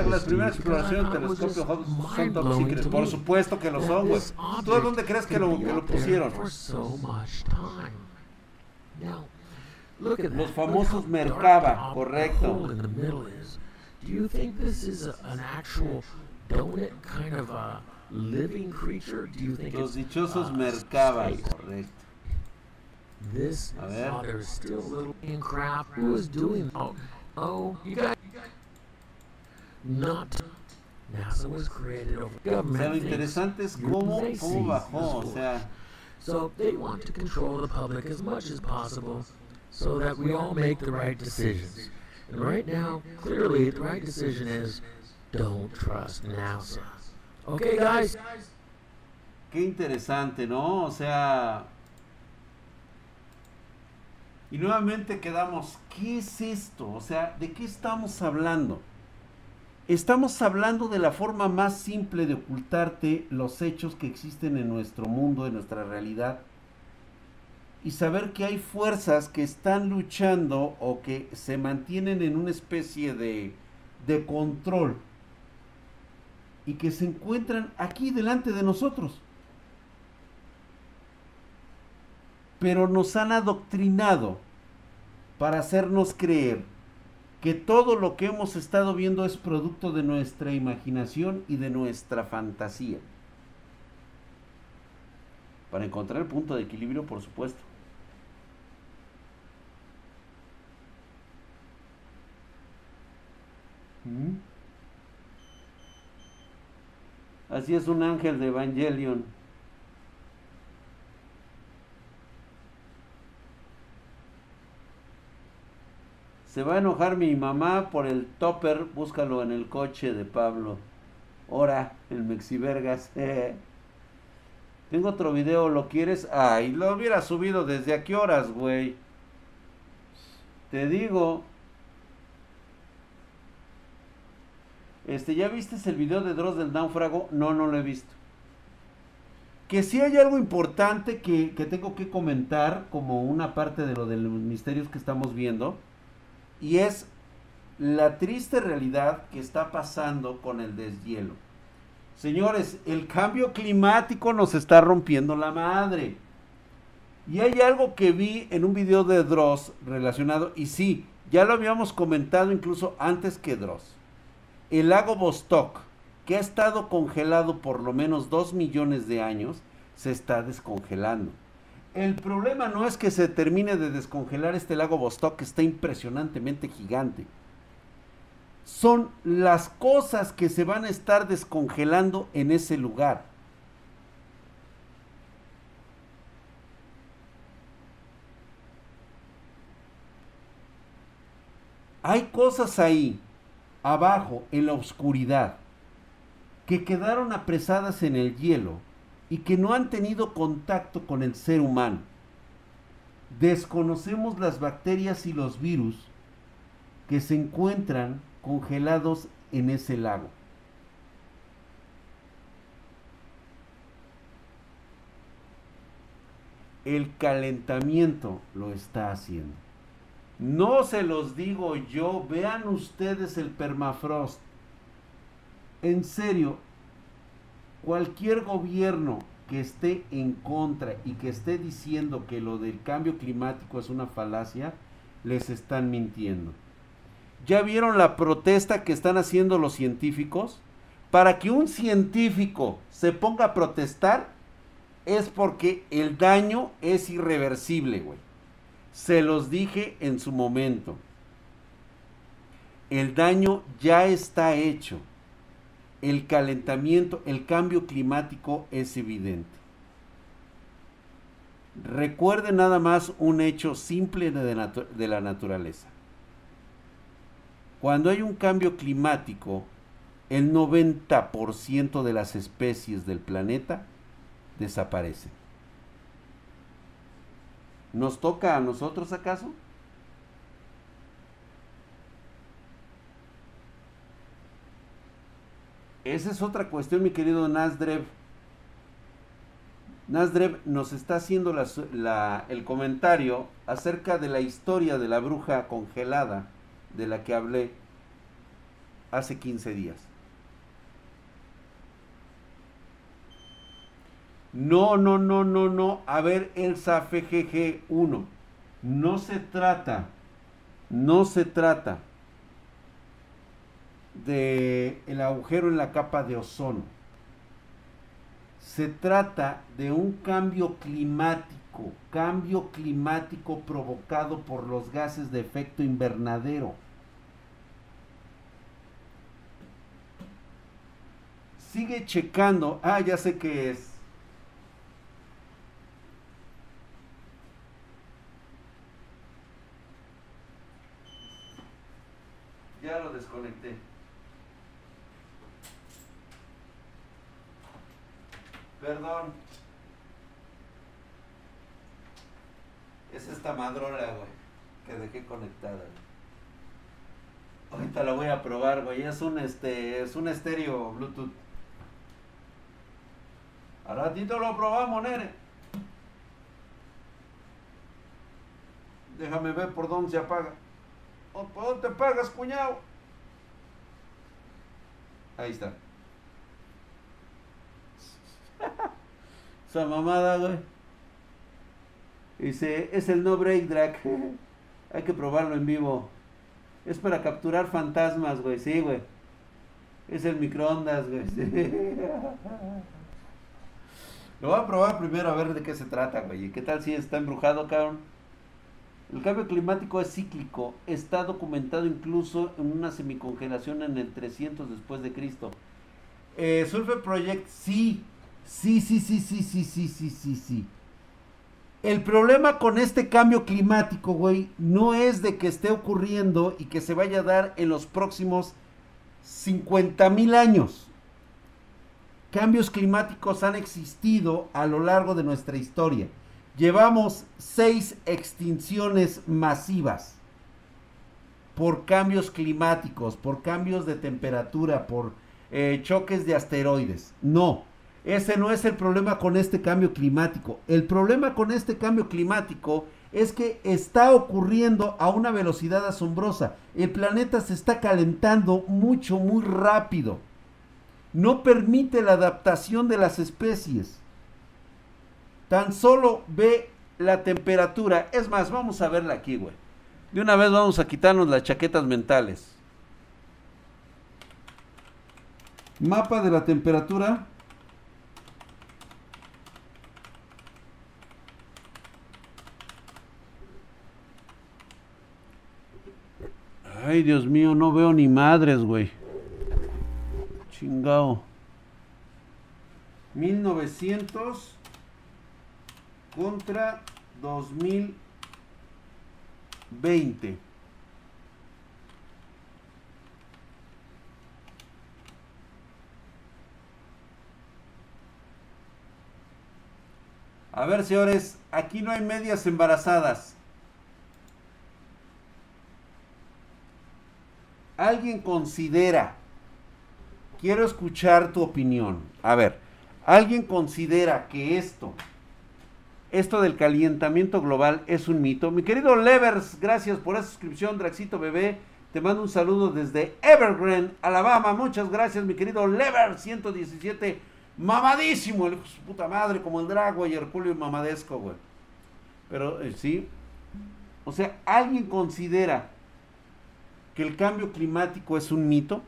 Las primeras exploraciones was telescopio Hubble son top secret. Por supuesto que lo son, güey. ¿Tú a dónde crees que lo, que lo pusieron? Los famosos Look how Merkaba, dark the correcto. Do you think this is a, an actual donut kind of a living creature? Do you think Los dichosos uh, Merkaba, correcto. This A is ver. oh, there's still little in craft. Who is doing? Oh, oh, you got not. NASA was created over O sea, lo government. interesante es You cómo, may cómo see bajó, this o sea... So they want to control the public as much as possible so that we all make the right decisions. And right now, clearly, the right decision is don't trust NASA. Okay, guys? Qué interesante, ¿no? O sea... Y nuevamente quedamos, ¿qué es esto? O sea, ¿de qué estamos hablando? Estamos hablando de la forma más simple de ocultarte los hechos que existen en nuestro mundo, en nuestra realidad. Y saber que hay fuerzas que están luchando o que se mantienen en una especie de, de control. Y que se encuentran aquí delante de nosotros. Pero nos han adoctrinado para hacernos creer que todo lo que hemos estado viendo es producto de nuestra imaginación y de nuestra fantasía. Para encontrar el punto de equilibrio, por supuesto. Así es un ángel de Evangelion. Se va a enojar mi mamá por el topper, búscalo en el coche de Pablo. Ora, el Mexivergas. Tengo otro video, ¿lo quieres? Ay, lo hubiera subido desde a qué horas, güey. Te digo. Este, ¿ya viste el video de Dross del náufrago? No, no lo he visto. Que sí hay algo importante que, que tengo que comentar como una parte de lo de los misterios que estamos viendo. Y es la triste realidad que está pasando con el deshielo. Señores, el cambio climático nos está rompiendo la madre. Y hay algo que vi en un video de Dross relacionado, y sí, ya lo habíamos comentado incluso antes que Dross. El lago Vostok, que ha estado congelado por lo menos 2 millones de años se está descongelando. El problema no es que se termine de descongelar este lago Vostok que está impresionantemente gigante. Son las cosas que se van a estar descongelando en ese lugar. Hay cosas ahí, abajo, en la oscuridad, que quedaron apresadas en el hielo y que no han tenido contacto con el ser humano. Desconocemos las bacterias y los virus que se encuentran congelados en ese lago. El calentamiento lo está haciendo. No se los digo yo, vean ustedes el permafrost. En serio, cualquier gobierno que esté en contra y que esté diciendo que lo del cambio climático es una falacia, les están mintiendo. ¿Ya vieron la protesta que están haciendo los científicos? Para que un científico se ponga a protestar es porque el daño es irreversible, güey. Se los dije en su momento. El daño ya está hecho. El calentamiento, el cambio climático es evidente. Recuerden nada más un hecho simple de, de la naturaleza. Cuando hay un cambio climático, el 90% de las especies del planeta desaparecen. ¿Nos toca a nosotros acaso? Esa es otra cuestión, mi querido Nasdrev. Nasdrev nos está haciendo el comentario acerca de la historia de la bruja congelada de la que hablé hace 15 días. No, no, no, no, no. A ver, Elsa FGG 1. No se trata, no se trata de el agujero en la capa de ozono. Se trata de un cambio climático, cambio climático provocado por los gases de efecto invernadero. Sigue checando. Ah, ya sé qué es. Ya lo desconecté. Perdón. Es esta madrona, güey, que dejé conectada. Ahorita la voy a probar, güey. Es un este, es un estéreo Bluetooth. Al ratito lo probamos, nene. Déjame ver por dónde se apaga. ¿Por dónde te pagas, cuñado? Ahí está. Esa mamada, güey. Dice, es el no break drag. Hay que probarlo en vivo. Es para capturar fantasmas, güey. Sí, güey. Es el microondas, güey. Lo voy a probar primero a ver de qué se trata, güey. ¿Qué tal si está embrujado, cabrón? El cambio climático es cíclico, está documentado incluso en una semicongelación en el 300 después de Cristo. Eh, Sulfur Project, sí, sí, sí, sí, sí, sí, sí, sí, sí, sí. El problema con este cambio climático, güey, no es de que esté ocurriendo y que se vaya a dar en los próximos 50 mil años. Cambios climáticos han existido a lo largo de nuestra historia Llevamos seis extinciones masivas por cambios climáticos, por cambios de temperatura, por eh, choques de asteroides. No, ese no es el problema con este cambio climático. El problema con este cambio climático es que está ocurriendo a una velocidad asombrosa. El planeta se está calentando mucho, muy rápido. No permite la adaptación de las especies. Tan solo ve la temperatura. Es más, vamos a verla aquí, güey. De una vez vamos a quitarnos las chaquetas mentales. Mapa de la temperatura. Ay, Dios mío, no veo ni madres, güey. Chingao. 1900 contra 2020. A ver, señores, aquí no hay medias embarazadas. ¿Alguien considera? Quiero escuchar tu opinión. A ver, ¿alguien considera que esto, esto del calentamiento global es un mito? Mi querido Levers, gracias por esa suscripción, Draxito Bebé. Te mando un saludo desde Evergreen, Alabama. Muchas gracias, mi querido Levers 117. Mamadísimo, el hijo de su puta madre, como el Drago y Herculio mamadesco, güey. Pero eh, sí. O sea, ¿alguien considera que el cambio climático es un mito?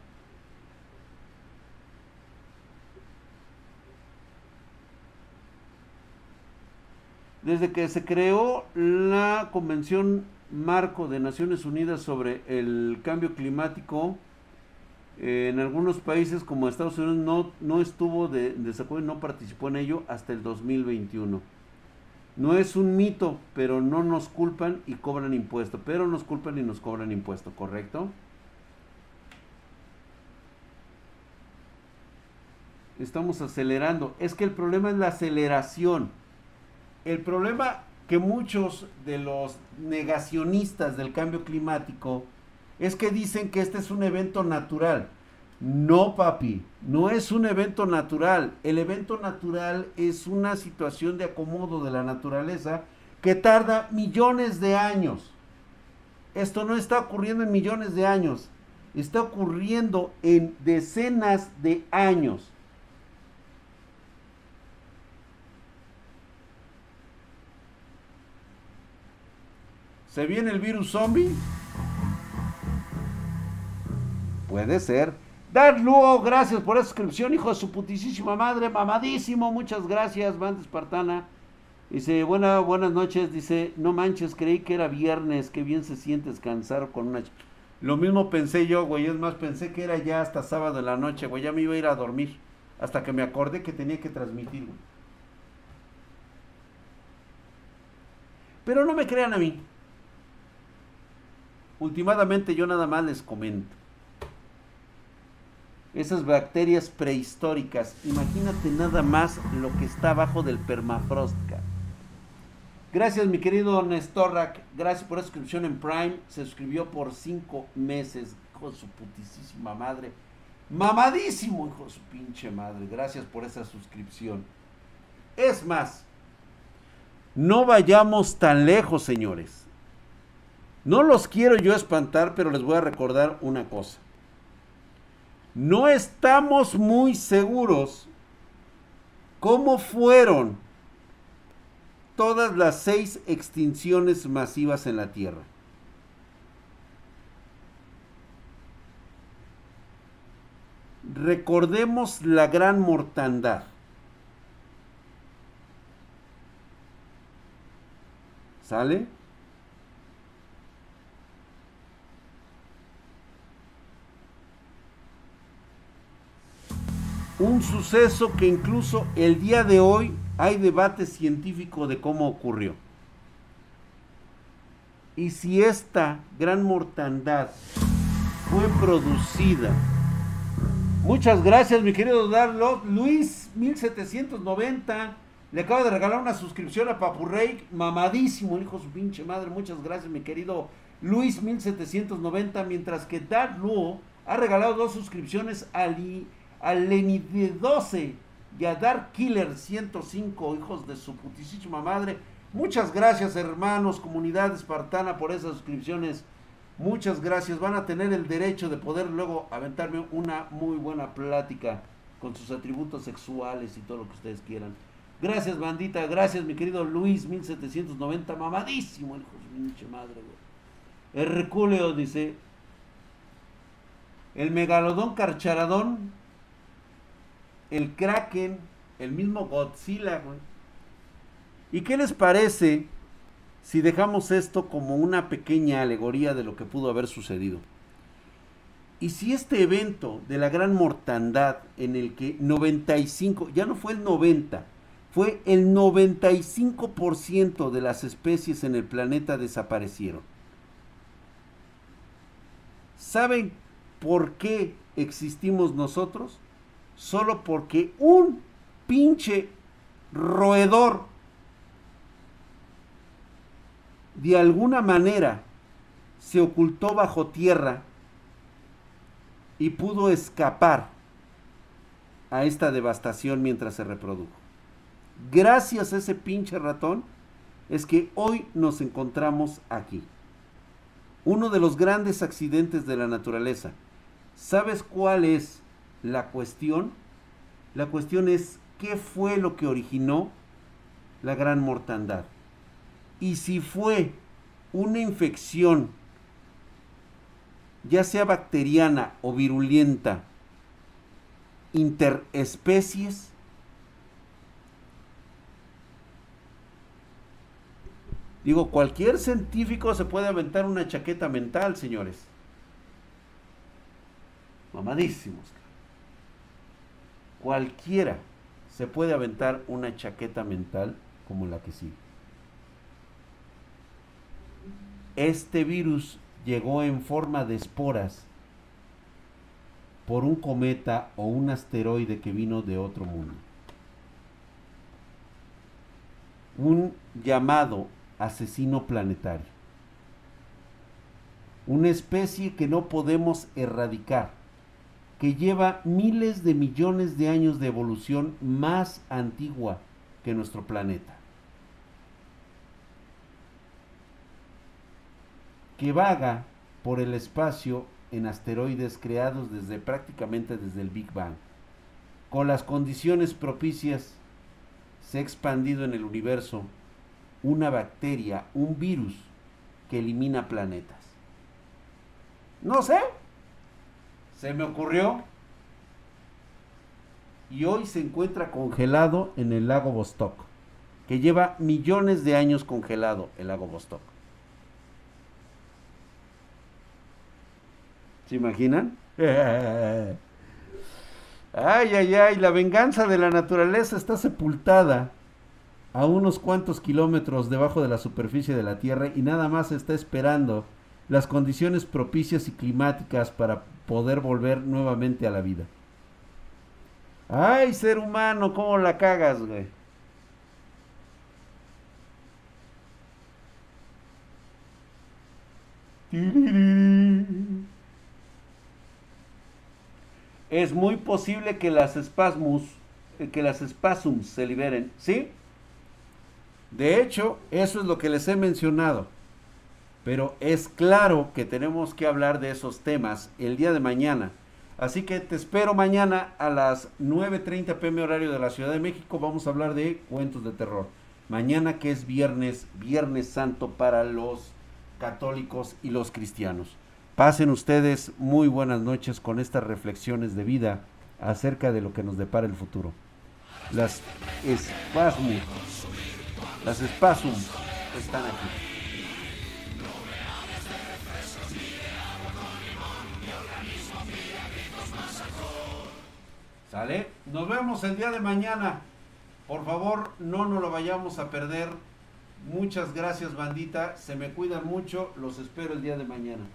Desde que se creó la Convención Marco de Naciones Unidas sobre el Cambio Climático, eh, en algunos países como Estados Unidos no, no estuvo de, desacuerdo y no participó en ello hasta el 2021. No es un mito, pero no nos culpan y cobran impuesto. Pero nos culpan y nos cobran impuesto, ¿correcto? Estamos acelerando. Es que el problema es la aceleración. El problema que muchos de los negacionistas del cambio climático es que dicen que este es un evento natural. No, papi, no es un evento natural. El evento natural es una situación de acomodo de la naturaleza que tarda millones de años. Esto no está ocurriendo en millones de años, está ocurriendo en decenas de años. ¿Se viene el virus zombie? Puede ser. Dar Luo, gracias por esa suscripción, hijo de su putísima madre, mamadísimo, muchas gracias, banda espartana. Dice, buena, buenas noches, dice, no manches, creí que era viernes, qué bien se siente descansar con una... Lo mismo pensé yo, güey, es más, pensé que era ya hasta sábado de la noche, güey, ya me iba a ir a dormir, hasta que me acordé que tenía que transmitir, güey. Pero no me crean a mí. Últimamente yo nada más les comento esas bacterias prehistóricas. Imagínate nada más lo que está abajo del permafrost. Gracias, mi querido Nestorrak. Gracias por la suscripción en Prime. Se suscribió por cinco meses. Hijo de su putísima madre. Mamadísimo, hijo de su pinche madre. Gracias por esa suscripción. Es más, no vayamos tan lejos, señores. No los quiero yo espantar, pero les voy a recordar una cosa no estamos muy seguros cómo fueron todas las seis extinciones masivas en la Tierra. Recordemos la gran mortandad. ¿Sale? Un suceso que incluso el día de hoy hay debate científico de cómo ocurrió. Y si esta gran mortandad fue producida. Muchas gracias, mi querido Darlo. Luis 1790 le acaba de regalar una suscripción a Papurrey, mamadísimo, hijo su pinche madre. Muchas gracias, mi querido Luis 1790, mientras que Darlo ha regalado dos suscripciones a al de 12 y a Dark Killer 105, hijos de su putísima madre. Muchas gracias, hermanos, comunidad espartana, por esas suscripciones. Muchas gracias. Van a tener el derecho de poder luego aventarme una muy buena plática con sus atributos sexuales y todo lo que ustedes quieran. Gracias, bandita. Gracias, mi querido Luis 1790. Mamadísimo, hijo de pinche madre, güey. Herculeo dice: El megalodón carcharadón el Kraken, el mismo Godzilla. ¿Y qué les parece si dejamos esto como una pequeña alegoría de lo que pudo haber sucedido? Y si este evento de la gran mortandad en el que 95, ya no fue el 90, fue el 95% de las especies en el planeta desaparecieron. ¿Saben por qué existimos nosotros? Solo porque un pinche roedor de alguna manera se ocultó bajo tierra y pudo escapar a esta devastación mientras se reprodujo. Gracias a ese pinche ratón es que hoy nos encontramos aquí. Uno de los grandes accidentes de la naturaleza. ¿Sabes cuál es la cuestión? La cuestión es qué fue lo que originó la gran mortandad. Y si fue una infección, ya sea bacteriana o virulenta, interespecies, Digo, cualquier científico se puede aventar una chaqueta mental, señores. Mamadísimos. Cualquiera se puede aventar una chaqueta mental como la que sigue. Este virus llegó en forma de esporas por un cometa o un asteroide que vino de otro mundo. Un llamado asesino planetario. Una especie que no podemos erradicar, que lleva miles de millones de años de evolución más antigua que nuestro planeta. Que vaga por el espacio en asteroides creados desde prácticamente desde el Big Bang. Con las condiciones propicias se ha expandido en el universo una bacteria, un virus que elimina planetas. No sé. Se me ocurrió. Y hoy se encuentra congelado en el lago Vostok. Que lleva millones de años congelado el lago Vostok. ¿Se imaginan? ay, ay, ay, la venganza de la naturaleza está sepultada a unos cuantos kilómetros debajo de la superficie de la Tierra y nada más está esperando las condiciones propicias y climáticas para poder volver nuevamente a la vida. Ay, ser humano, ¿cómo la cagas, güey? Es muy posible que las espasmus, eh, que las espasums se liberen, ¿sí? De hecho, eso es lo que les he mencionado. Pero es claro que tenemos que hablar de esos temas el día de mañana. Así que te espero mañana a las 9.30 pm horario de la Ciudad de México. Vamos a hablar de cuentos de terror. Mañana que es viernes, viernes santo para los católicos y los cristianos. Pasen ustedes muy buenas noches con estas reflexiones de vida acerca de lo que nos depara el futuro. Las espasmos las Spasum están aquí. ¿Sale? Nos vemos el día de mañana. Por favor, no nos lo vayamos a perder. Muchas gracias, bandita. Se me cuidan mucho. Los espero el día de mañana.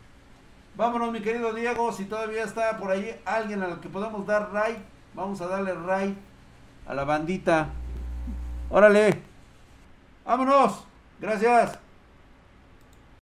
Vámonos, mi querido Diego. Si todavía está por ahí alguien al que podamos dar ray, vamos a darle ray a la bandita. Órale. Vámonos. Gracias.